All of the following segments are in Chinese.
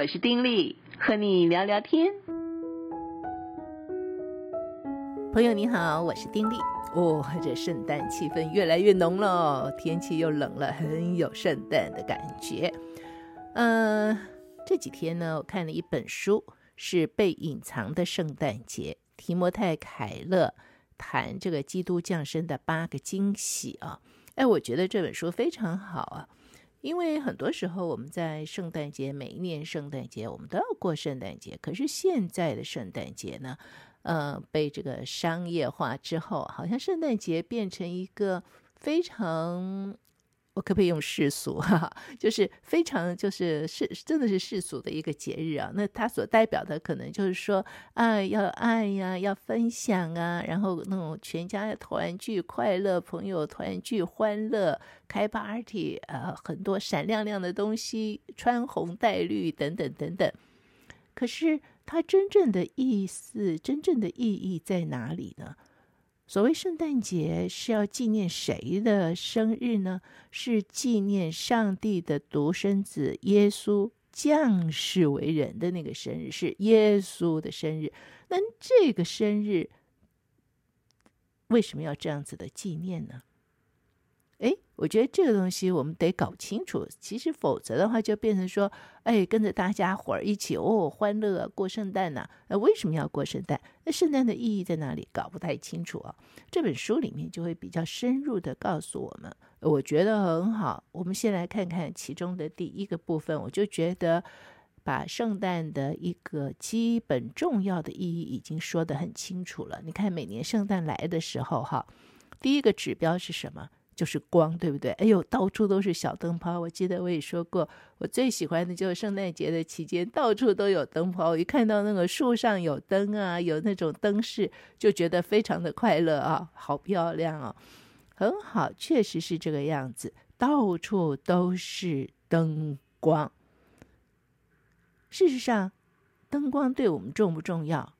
我是丁力，和你聊聊天。朋友你好，我是丁力。哦，这圣诞气氛越来越浓了，天气又冷了，很有圣诞的感觉。嗯、呃，这几天呢，我看了一本书，是《被隐藏的圣诞节》，提摩太·凯勒谈这个基督降生的八个惊喜啊。哎，我觉得这本书非常好啊。因为很多时候我们在圣诞节，每一年圣诞节我们都要过圣诞节。可是现在的圣诞节呢，呃，被这个商业化之后，好像圣诞节变成一个非常。我可不可以用世俗哈、啊，就是非常就是是真的是世俗的一个节日啊。那它所代表的可能就是说，啊，要爱呀，要分享啊，然后那种全家团聚快乐，朋友团聚欢乐，开 party 呃，很多闪亮亮的东西，穿红戴绿等等等等。可是它真正的意思，真正的意义在哪里呢？所谓圣诞节是要纪念谁的生日呢？是纪念上帝的独生子耶稣降世为人的那个生日，是耶稣的生日。那这个生日为什么要这样子的纪念呢？我觉得这个东西我们得搞清楚。其实否则的话，就变成说，哎，跟着大家伙儿一起哦，欢乐，过圣诞呐。那为什么要过圣诞？那圣诞的意义在哪里？搞不太清楚啊。这本书里面就会比较深入的告诉我们，我觉得很好。我们先来看看其中的第一个部分，我就觉得把圣诞的一个基本重要的意义已经说得很清楚了。你看，每年圣诞来的时候，哈，第一个指标是什么？就是光，对不对？哎呦，到处都是小灯泡。我记得我也说过，我最喜欢的就是圣诞节的期间，到处都有灯泡。我一看到那个树上有灯啊，有那种灯饰，就觉得非常的快乐啊，好漂亮啊，很好，确实是这个样子，到处都是灯光。事实上，灯光对我们重不重要？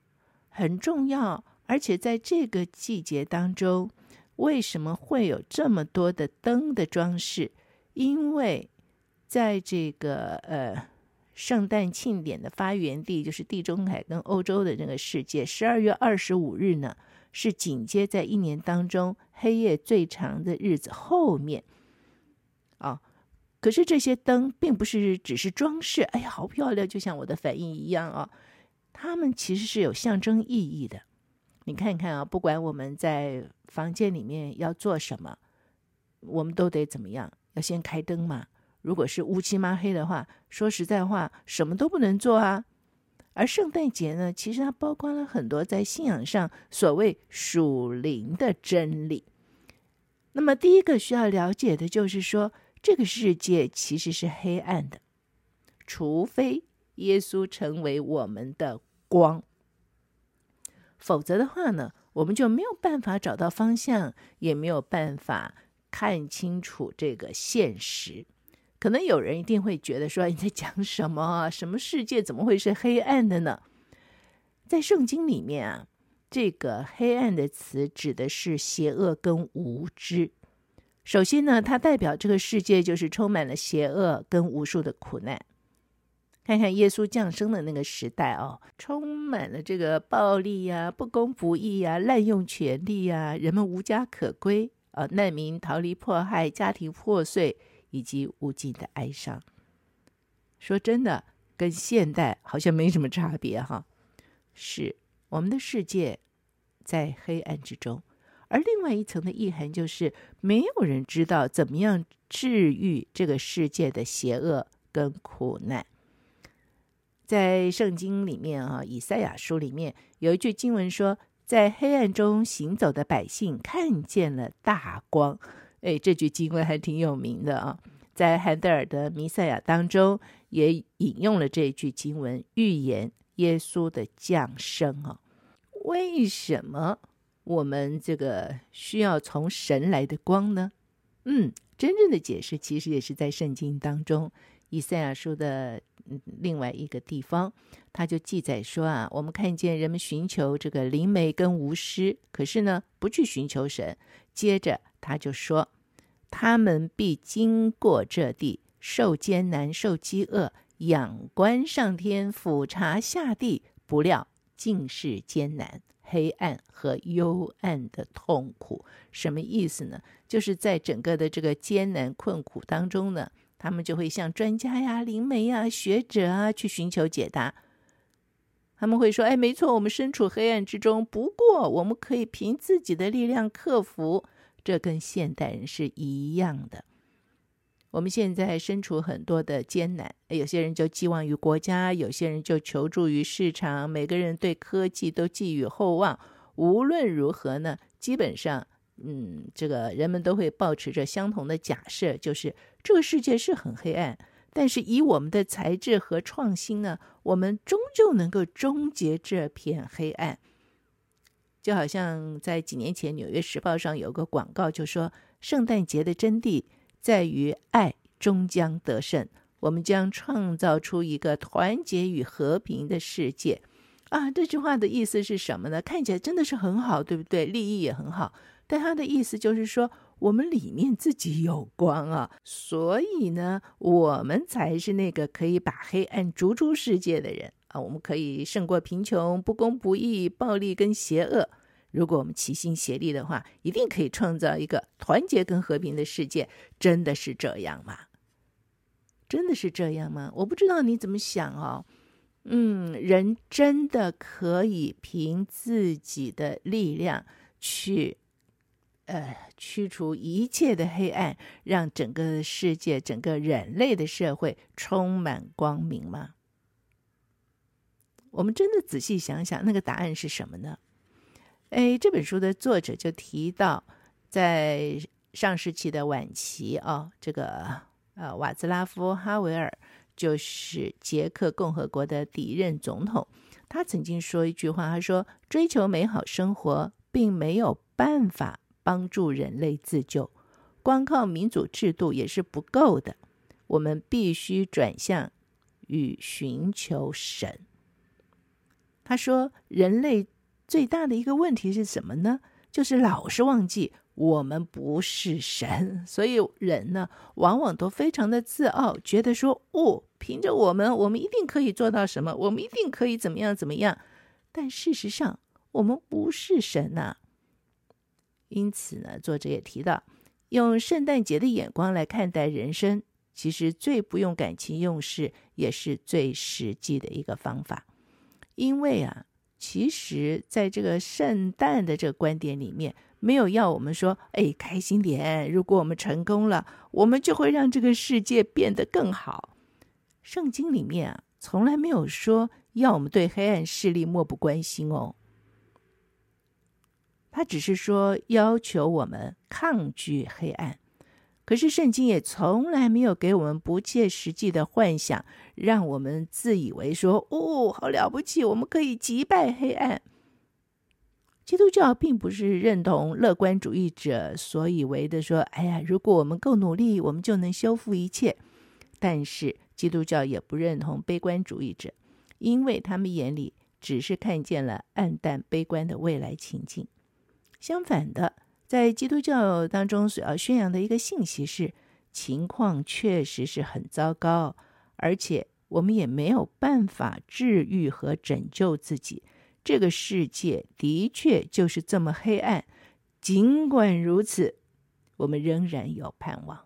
很重要，而且在这个季节当中。为什么会有这么多的灯的装饰？因为在这个呃圣诞庆典的发源地，就是地中海跟欧洲的这个世界，十二月二十五日呢，是紧接在一年当中黑夜最长的日子后面。啊、可是这些灯并不是只是装饰，哎呀，好漂亮，就像我的反应一样啊、它们其实是有象征意义的。你看看啊，不管我们在房间里面要做什么，我们都得怎么样？要先开灯嘛。如果是乌漆嘛黑的话，说实在话，什么都不能做啊。而圣诞节呢，其实它包括了很多在信仰上所谓属灵的真理。那么第一个需要了解的就是说，这个世界其实是黑暗的，除非耶稣成为我们的光。否则的话呢，我们就没有办法找到方向，也没有办法看清楚这个现实。可能有人一定会觉得说：“你在讲什么？什么世界怎么会是黑暗的呢？”在圣经里面啊，这个“黑暗”的词指的是邪恶跟无知。首先呢，它代表这个世界就是充满了邪恶跟无数的苦难。看看耶稣降生的那个时代哦，充满了这个暴力呀、不公不义呀、滥用权力呀，人们无家可归啊，难民逃离迫害，家庭破碎，以及无尽的哀伤。说真的，跟现代好像没什么差别哈。是我们的世界在黑暗之中，而另外一层的意涵就是，没有人知道怎么样治愈这个世界的邪恶跟苦难。在圣经里面啊，以赛亚书里面有一句经文说：“在黑暗中行走的百姓看见了大光。”哎，这句经文还挺有名的啊，在韩德尔的《弥赛亚》当中也引用了这句经文，预言耶稣的降生啊。为什么我们这个需要从神来的光呢？嗯，真正的解释其实也是在圣经当中，以赛亚书的。另外一个地方，他就记载说啊，我们看见人们寻求这个灵媒跟巫师，可是呢，不去寻求神。接着他就说，他们必经过这地，受艰难，受饥饿，仰观上天，俯察下地，不料尽是艰难、黑暗和幽暗的痛苦。什么意思呢？就是在整个的这个艰难困苦当中呢，他们就会向专家呀、灵媒呀、学者啊去寻求解答。他们会说：“哎，没错，我们身处黑暗之中，不过我们可以凭自己的力量克服。”这跟现代人是一样的。我们现在身处很多的艰难，有些人就寄望于国家，有些人就求助于市场，每个人对科技都寄予厚望。无论如何呢，基本上，嗯，这个人们都会抱持着相同的假设，就是这个世界是很黑暗，但是以我们的才智和创新呢，我们终究能够终结这片黑暗。就好像在几年前，《纽约时报》上有个广告，就说圣诞节的真谛。在于爱终将得胜，我们将创造出一个团结与和平的世界。啊，这句话的意思是什么呢？看起来真的是很好，对不对？立意也很好，但他的意思就是说，我们里面自己有光啊，所以呢，我们才是那个可以把黑暗逐出世界的人啊。我们可以胜过贫穷、不公不义、暴力跟邪恶。如果我们齐心协力的话，一定可以创造一个团结跟和平的世界。真的是这样吗？真的是这样吗？我不知道你怎么想哦。嗯，人真的可以凭自己的力量去，呃，驱除一切的黑暗，让整个世界、整个人类的社会充满光明吗？我们真的仔细想想，那个答案是什么呢？哎，这本书的作者就提到，在上世纪的晚期啊，这个呃瓦兹拉夫·哈维尔就是捷克共和国的第一任总统，他曾经说一句话，他说：“追求美好生活并没有办法帮助人类自救，光靠民主制度也是不够的，我们必须转向与寻求神。”他说：“人类。”最大的一个问题是什么呢？就是老是忘记我们不是神，所以人呢，往往都非常的自傲，觉得说，哦，凭着我们，我们一定可以做到什么，我们一定可以怎么样怎么样。但事实上，我们不是神呐。因此呢，作者也提到，用圣诞节的眼光来看待人生，其实最不用感情用事，也是最实际的一个方法，因为啊。其实，在这个圣诞的这个观点里面，没有要我们说，哎，开心点。如果我们成功了，我们就会让这个世界变得更好。圣经里面啊，从来没有说要我们对黑暗势力漠不关心哦。他只是说要求我们抗拒黑暗。可是圣经也从来没有给我们不切实际的幻想，让我们自以为说：“哦，好了不起，我们可以击败黑暗。”基督教并不是认同乐观主义者所以为的说：“哎呀，如果我们够努力，我们就能修复一切。”但是基督教也不认同悲观主义者，因为他们眼里只是看见了暗淡悲观的未来情境。相反的。在基督教当中，所要宣扬的一个信息是：情况确实是很糟糕，而且我们也没有办法治愈和拯救自己。这个世界的确就是这么黑暗。尽管如此，我们仍然有盼望。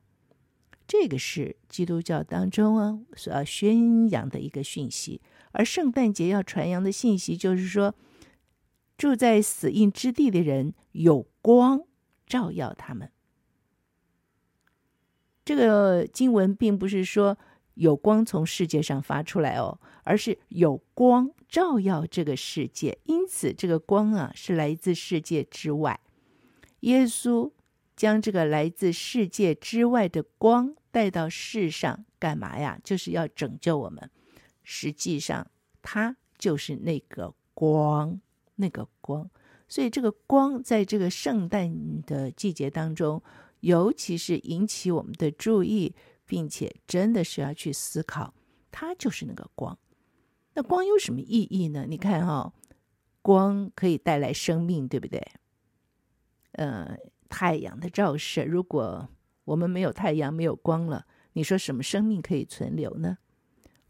这个是基督教当中啊所要宣扬的一个讯息。而圣诞节要传扬的信息就是说，住在死荫之地的人有光。照耀他们。这个经文并不是说有光从世界上发出来哦，而是有光照耀这个世界。因此，这个光啊是来自世界之外。耶稣将这个来自世界之外的光带到世上，干嘛呀？就是要拯救我们。实际上，他就是那个光，那个光。所以，这个光在这个圣诞的季节当中，尤其是引起我们的注意，并且真的是要去思考，它就是那个光。那光有什么意义呢？你看哈、哦，光可以带来生命，对不对？呃，太阳的照射，如果我们没有太阳，没有光了，你说什么生命可以存留呢？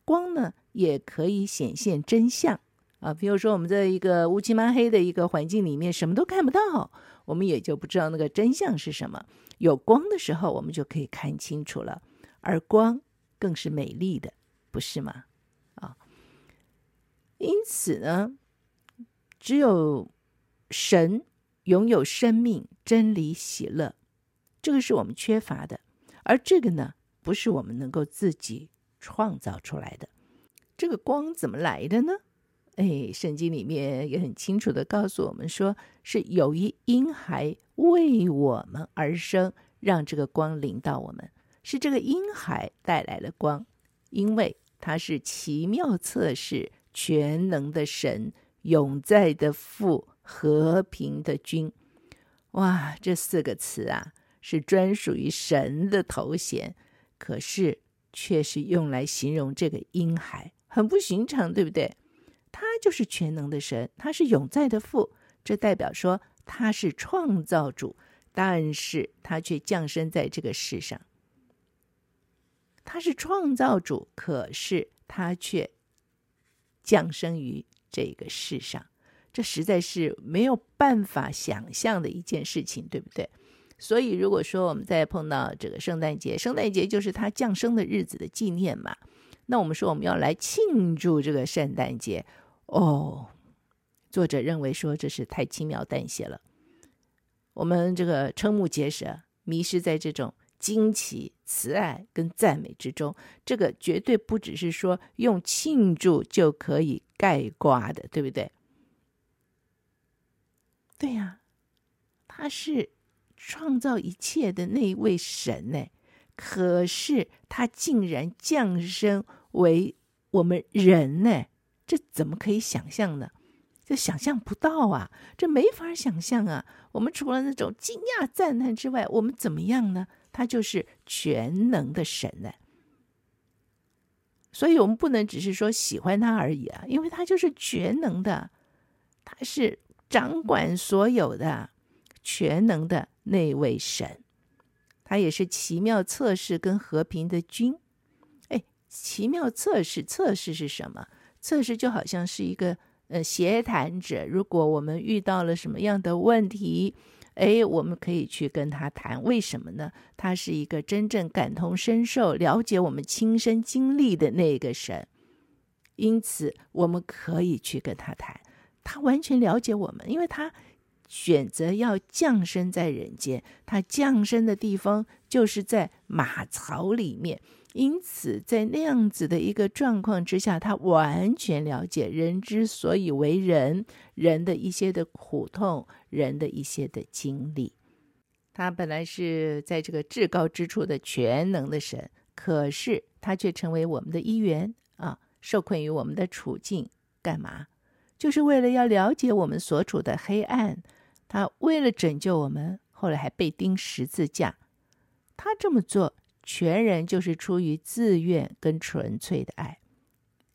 光呢，也可以显现真相啊。比如说，我们在一个乌漆嘛黑的一个环境里面，什么都看不到，我们也就不知道那个真相是什么。有光的时候，我们就可以看清楚了，而光更是美丽的，不是吗？啊，因此呢，只有神拥有生命、真理、喜乐，这个是我们缺乏的，而这个呢，不是我们能够自己创造出来的。这个光怎么来的呢？哎，圣经里面也很清楚地告诉我们说，是有一婴孩为我们而生，让这个光临到我们，是这个婴孩带来了光，因为他是奇妙测试、全能的神、永在的父、和平的君。哇，这四个词啊，是专属于神的头衔，可是却是用来形容这个婴孩，很不寻常，对不对？他就是全能的神，他是永在的父，这代表说他是创造主，但是他却降生在这个世上。他是创造主，可是他却降生于这个世上，这实在是没有办法想象的一件事情，对不对？所以，如果说我们再碰到这个圣诞节，圣诞节就是他降生的日子的纪念嘛，那我们说我们要来庆祝这个圣诞节。哦，作者认为说这是太轻描淡写了。我们这个瞠目结舌，迷失在这种惊奇、慈爱跟赞美之中。这个绝对不只是说用庆祝就可以盖挂的，对不对？对呀，他是创造一切的那一位神呢。可是他竟然降生为我们人呢？这怎么可以想象呢？这想象不到啊！这没法想象啊！我们除了那种惊讶赞叹之外，我们怎么样呢？他就是全能的神呢。所以我们不能只是说喜欢他而已啊，因为他就是全能的，他是掌管所有的全能的那位神，他也是奇妙测试跟和平的君。哎，奇妙测试，测试是什么？测试就好像是一个呃协谈者，如果我们遇到了什么样的问题，哎，我们可以去跟他谈。为什么呢？他是一个真正感同身受、了解我们亲身经历的那个神，因此我们可以去跟他谈。他完全了解我们，因为他选择要降生在人间，他降生的地方就是在马槽里面。因此，在那样子的一个状况之下，他完全了解人之所以为人，人的一些的苦痛，人的一些的经历。他本来是在这个至高之处的全能的神，可是他却成为我们的一员啊，受困于我们的处境，干嘛？就是为了要了解我们所处的黑暗。他为了拯救我们，后来还被钉十字架。他这么做。全然就是出于自愿跟纯粹的爱，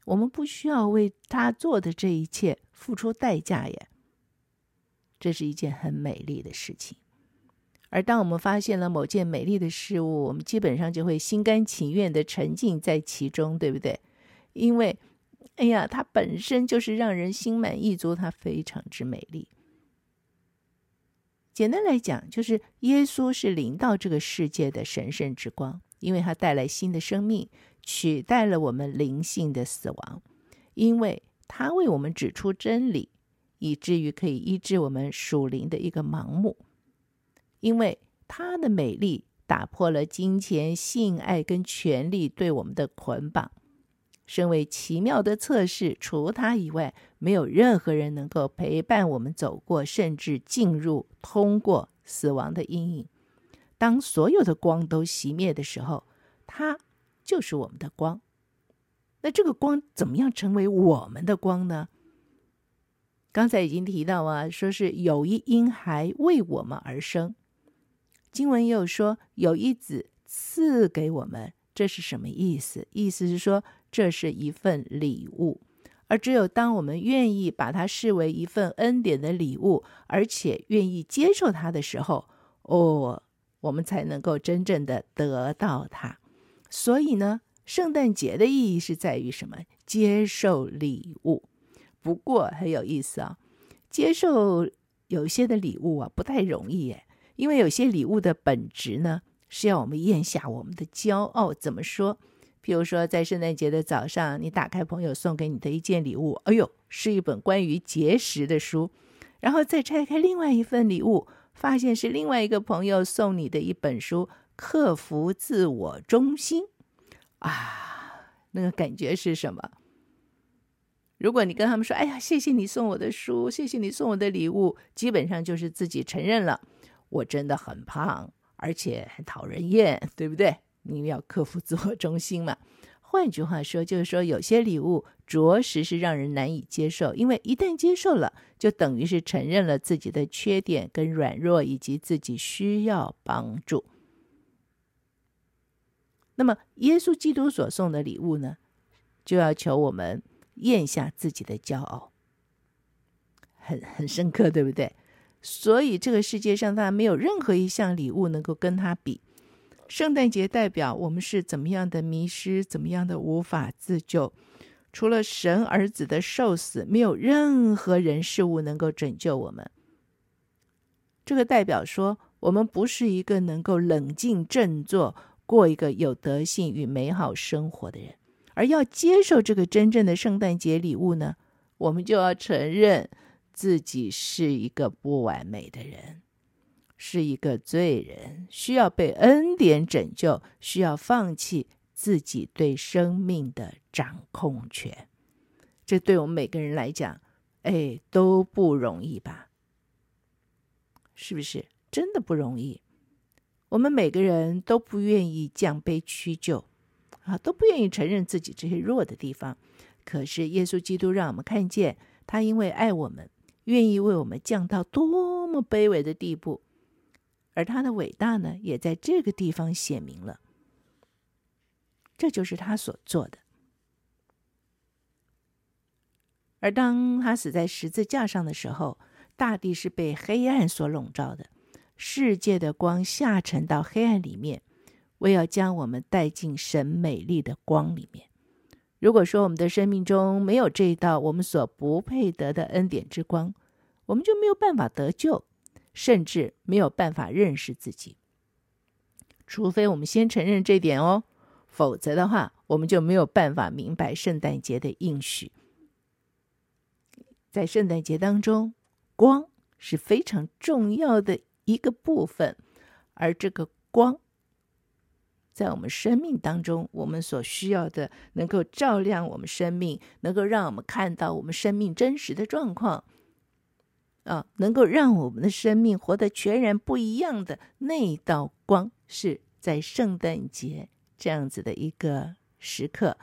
我们不需要为他做的这一切付出代价耶。这是一件很美丽的事情。而当我们发现了某件美丽的事物，我们基本上就会心甘情愿地沉浸在其中，对不对？因为，哎呀，它本身就是让人心满意足，它非常之美丽。简单来讲，就是耶稣是临到这个世界的神圣之光，因为他带来新的生命，取代了我们灵性的死亡。因为他为我们指出真理，以至于可以医治我们属灵的一个盲目。因为他的美丽打破了金钱、性爱跟权力对我们的捆绑。身为奇妙的测试，除他以外，没有任何人能够陪伴我们走过，甚至进入、通过死亡的阴影。当所有的光都熄灭的时候，他就是我们的光。那这个光怎么样成为我们的光呢？刚才已经提到啊，说是有一婴孩为我们而生。经文也有说有一子赐给我们，这是什么意思？意思是说。这是一份礼物，而只有当我们愿意把它视为一份恩典的礼物，而且愿意接受它的时候，哦，我们才能够真正的得到它。所以呢，圣诞节的意义是在于什么？接受礼物。不过很有意思啊，接受有些的礼物啊，不太容易耶，因为有些礼物的本质呢，是要我们咽下我们的骄傲。怎么说？譬如说，在圣诞节的早上，你打开朋友送给你的一件礼物，哎呦，是一本关于节食的书，然后再拆开另外一份礼物，发现是另外一个朋友送你的一本书，克服自我中心。啊，那个感觉是什么？如果你跟他们说：“哎呀，谢谢你送我的书，谢谢你送我的礼物”，基本上就是自己承认了，我真的很胖，而且很讨人厌，对不对？你要克服 自我中心嘛。换句话说，就是说有些礼物着实是让人难以接受，因为一旦接受了，就等于是承认了自己的缺点跟软弱，以及自己需要帮助。那么，耶稣基督所送的礼物呢，就要求我们咽下自己的骄傲，很很深刻，对不对？所以，这个世界上，他没有任何一项礼物能够跟他比。圣诞节代表我们是怎么样的迷失，怎么样的无法自救。除了神儿子的受死，没有任何人事物能够拯救我们。这个代表说，我们不是一个能够冷静振作。过一个有德性与美好生活的人，而要接受这个真正的圣诞节礼物呢，我们就要承认自己是一个不完美的人，是一个罪人，需要被恩典拯救，需要放弃自己对生命的掌控权。这对我们每个人来讲，哎，都不容易吧？是不是？真的不容易。我们每个人都不愿意降卑屈就，啊，都不愿意承认自己这些弱的地方。可是耶稣基督让我们看见，他因为爱我们，愿意为我们降到多么卑微的地步，而他的伟大呢，也在这个地方显明了。这就是他所做的。而当他死在十字架上的时候，大地是被黑暗所笼罩的。世界的光下沉到黑暗里面，为要将我们带进神美丽的光里面。如果说我们的生命中没有这一道我们所不配得的恩典之光，我们就没有办法得救，甚至没有办法认识自己。除非我们先承认这点哦，否则的话，我们就没有办法明白圣诞节的应许。在圣诞节当中，光是非常重要的。一个部分，而这个光，在我们生命当中，我们所需要的，能够照亮我们生命，能够让我们看到我们生命真实的状况，啊，能够让我们的生命活得全然不一样的那一道光，是在圣诞节这样子的一个时刻，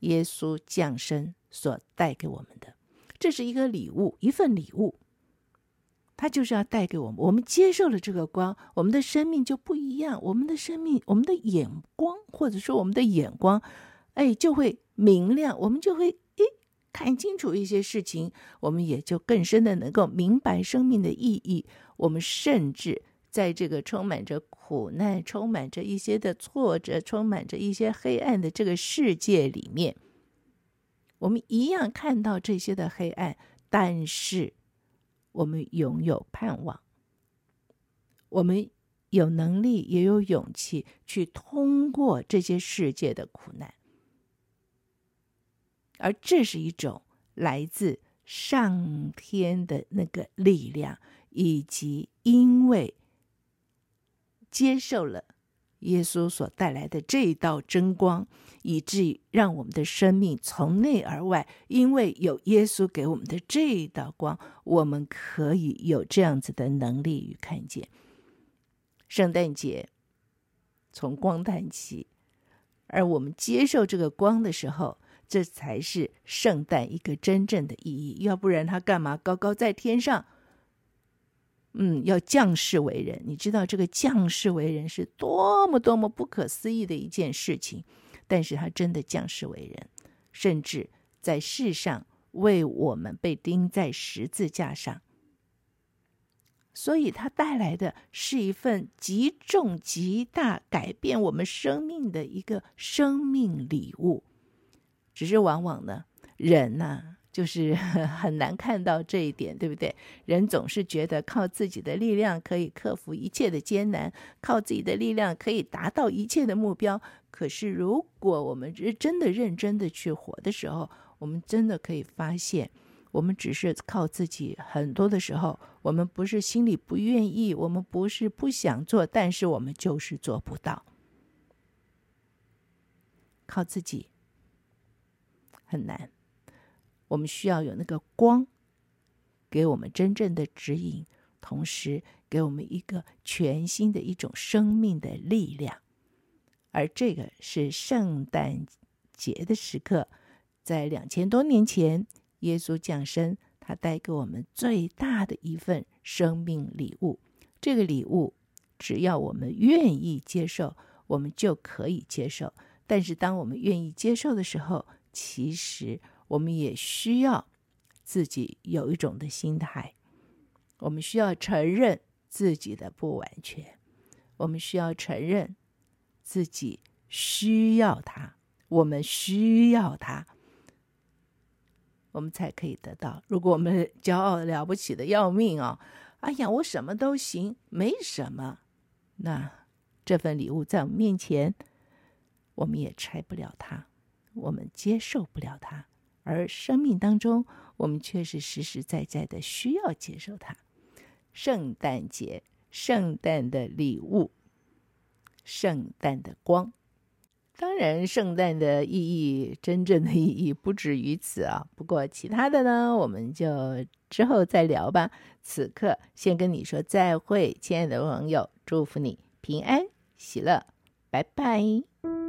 耶稣降生所带给我们的，这是一个礼物，一份礼物。他就是要带给我们，我们接受了这个光，我们的生命就不一样。我们的生命，我们的眼光，或者说我们的眼光，哎，就会明亮。我们就会看清楚一些事情，我们也就更深的能够明白生命的意义。我们甚至在这个充满着苦难、充满着一些的挫折、充满着一些黑暗的这个世界里面，我们一样看到这些的黑暗，但是。我们拥有盼望，我们有能力，也有勇气去通过这些世界的苦难，而这是一种来自上天的那个力量，以及因为接受了。耶稣所带来的这一道真光，以至于让我们的生命从内而外，因为有耶稣给我们的这一道光，我们可以有这样子的能力与看见。圣诞节从光诞起，而我们接受这个光的时候，这才是圣诞一个真正的意义。要不然他干嘛高高在天上？嗯，要降世为人，你知道这个降世为人是多么多么不可思议的一件事情，但是他真的降世为人，甚至在世上为我们被钉在十字架上，所以他带来的是一份极重极大改变我们生命的一个生命礼物。只是往往呢，人呐、就是 很难看到这一点，对不对？人总是觉得靠自己的力量可以克服一切的艰难，靠自己的力量可以达到一切的目标。可是，如果我们是真的认真的去活的时候，我们真的可以发现。我们只是靠自己，很多的时候，我们不是心里不愿意，我们不是不想做，但是我们就是做不到。靠自己很难，我们需要有那个光，给我们真正的指引，同时给我们一个全新的一种生命的力量。而这个是圣诞节的时刻，在两千多年前。耶稣降生，他带给我们最大的一份生命礼物。这个礼物，只要我们愿意接受，我们就可以接受。但是，当我们愿意接受的时候，其实我们也需要自己有一种的心态。我们需要承认自己的不完全，我们需要承认自己需要他，我们需要他。我们才可以得到。如果我们 骄傲了不起的要命哦，哎呀，我什么都行，没什么，那这份礼物在我们面前，我们也拆不了它，我们接受不了它。而生命当中，我们却是实实在在的需要接受它。圣诞节，圣诞的礼物，圣诞的光。当然，圣诞的意义，真正的意义不止于此啊。不过，其他的呢，我们就之后再聊吧。此刻，先跟你说再会，亲爱的朋友，祝福你平安喜乐，拜拜。